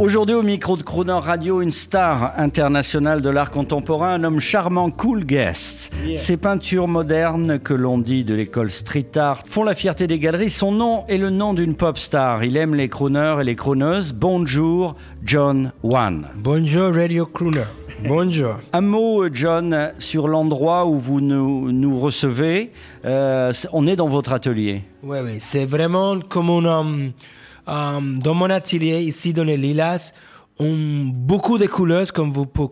Aujourd'hui au micro de Crooner Radio, une star internationale de l'art contemporain, un homme charmant, cool guest. Ses peintures modernes, que l'on dit de l'école street art, font la fierté des galeries. Son nom est le nom d'une pop star. Il aime les crooners et les crooneuses. Bonjour, John Wan. Bonjour Radio Crooner. Bonjour. Un mot, John, sur l'endroit où vous nous, nous recevez. Euh, on est dans votre atelier. Oui, oui, c'est vraiment comme on... Um, um, dans mon atelier, ici dans les Lilas, on beaucoup de couleurs, comme vous pouvez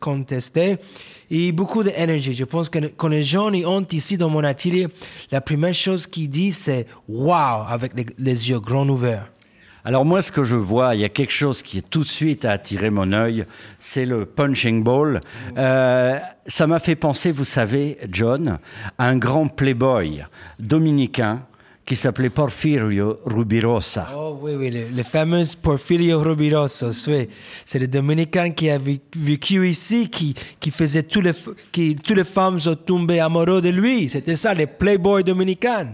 contester, et beaucoup d'énergie. Je pense que quand les gens y ont ici dans mon atelier, la première chose qu'ils disent, c'est « wow » avec les, les yeux grands ouverts. Alors moi, ce que je vois, il y a quelque chose qui est tout de suite a attiré mon œil, c'est le punching ball. Euh, ça m'a fait penser, vous savez, John, à un grand playboy dominicain qui s'appelait Porfirio Rubirosa. Oh oui, oui, le, le fameux Porfirio Rubirosa, oui. C'est le Dominicain qui a vé- vécu ici, qui, qui faisait tous les, qui, toutes les femmes sont tombées amoureuses de lui. C'était ça, les playboys dominicains.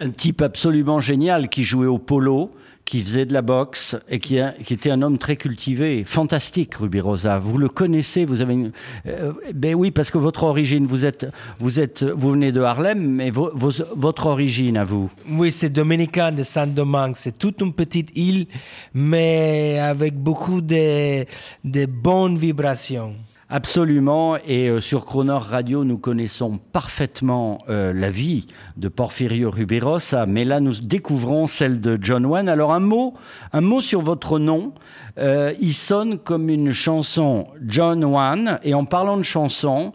Un type absolument génial qui jouait au polo, qui faisait de la boxe et qui, était un homme très cultivé, fantastique, Rubirosa. Vous le connaissez, vous avez une... euh, ben oui, parce que votre origine, vous êtes, vous êtes, vous venez de Harlem, mais votre origine à vous? Oui, c'est dominicain de Saint-Domingue. C'est toute une petite île, mais avec beaucoup de bonnes vibrations. Absolument, et euh, sur Croner Radio, nous connaissons parfaitement euh, la vie de Porfirio Rubirosa, mais là, nous découvrons celle de John Wayne. Alors, un mot, un mot sur votre nom. Euh, il sonne comme une chanson John Wayne, et en parlant de chanson,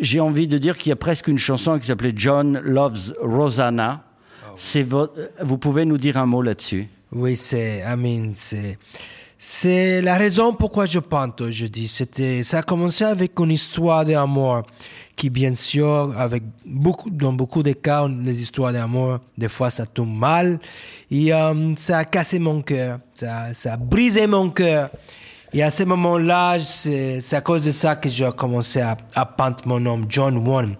j'ai envie de dire qu'il y a presque une chanson qui s'appelait John Loves Rosanna. Vo- vous pouvez nous dire un mot là-dessus? Oui, c'est, I mean, c'est, c'est la raison pourquoi je peinte aujourd'hui. C'était, ça a commencé avec une histoire d'amour qui, bien sûr, avec beaucoup, dans beaucoup de cas, les histoires d'amour, des fois, ça tombe mal. Et euh, ça a cassé mon cœur. Ça, ça a brisé mon cœur. Et à ce moment-là, c'est, à cause de ça que j'ai commencé à, à peindre mon nom, John One,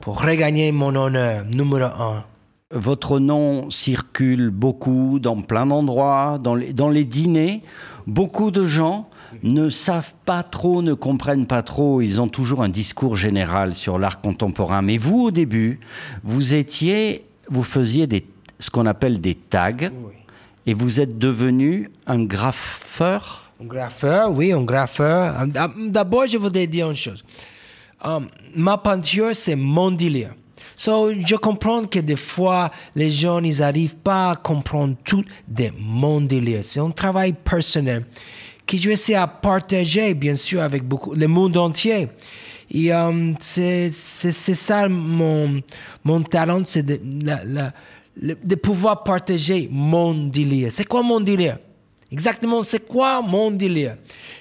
pour regagner mon honneur, numéro un. Votre nom circule beaucoup dans plein d'endroits, dans les, dans les dîners. Beaucoup de gens ne savent pas trop, ne comprennent pas trop. Ils ont toujours un discours général sur l'art contemporain. Mais vous, au début, vous étiez, vous faisiez des, ce qu'on appelle des tags, et vous êtes devenu un graffeur? Un graffeur, oui, un graffeur. Euh, D'abord, je voudrais dire une chose. Euh, ma peinture, c'est mon délire. So, je comprends que des fois, les gens, ils n'arrivent pas à comprendre tout de mon délire. C'est un travail personnel que je essayer à partager, bien sûr, avec beaucoup, le monde entier. Et euh, c'est ça mon, mon talent, c'est de, la- la- de pouvoir partager mon délire. C'est quoi mon délire? Exactement, c'est quoi mon délire?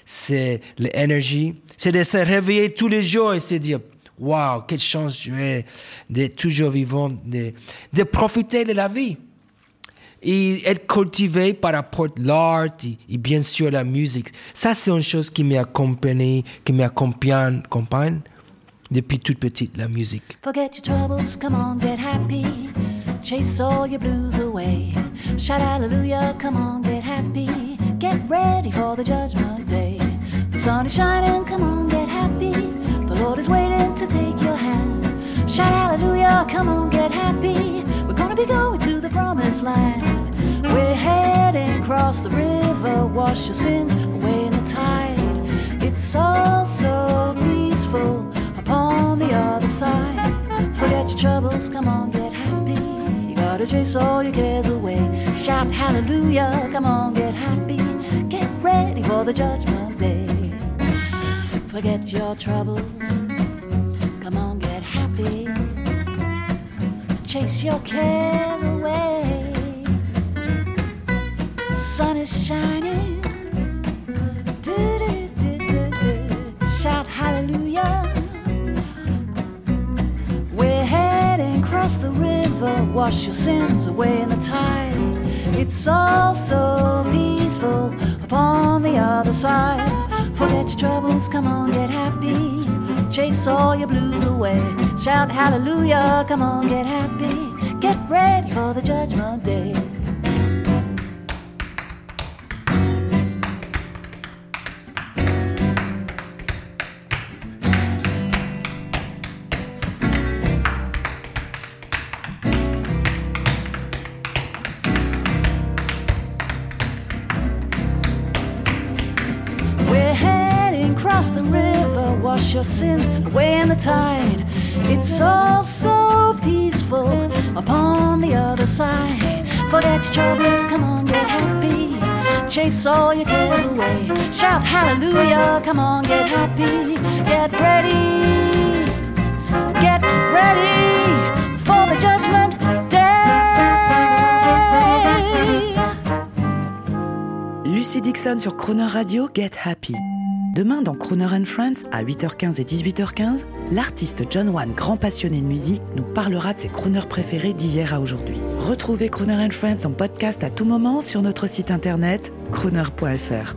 C'est l'énergie, c'est de se réveiller tous les jours et se dire, waouh, quelle chance j'ai d'être toujours vivant, de, de profiter de la vie. Et être cultivé par rapport à l'art et, et bien sûr la musique. Ça, c'est une chose qui m'accompagne, qui m'accompagne accompagne depuis toute petite, la musique. Forget your troubles, come on, get happy. Chase all your blues away. Shout hallelujah, come on, get happy. Get ready for the judgment day. The sun is shining, come on, get happy. Lord is waiting to take your hand. Shout hallelujah, come on, get happy. We're gonna be going to the promised land. We're heading across the river, wash your sins away in the tide. It's all so peaceful upon the other side. Forget your troubles, come on, get happy. You gotta chase all your cares away. Shout hallelujah, come on, get happy. Get ready for the judgment day. Forget your troubles. Come on, get happy. Chase your cares away. The sun is shining. Do, do, do, do, do. Shout hallelujah. We're heading across the river. Wash your sins away in the tide. It's all so peaceful upon the other side. Forget your troubles, come on, get happy. Chase all your blues away. Shout hallelujah, come on, get happy. Get ready for the judgment day. Wash your sins away in the tide. It's all so peaceful upon the other side. Forget your troubles, come on, get happy. Chase all your cares away. Shout hallelujah, come on, get happy. Get ready, get ready for the judgment day. Lucy Dixon sur Croner Radio, Get Happy. Demain, dans Croner and Friends, à 8h15 et 18h15, l'artiste John Wan, grand passionné de musique, nous parlera de ses crooners préférés d'hier à aujourd'hui. Retrouvez Croner and Friends en podcast à tout moment sur notre site internet croner.fr.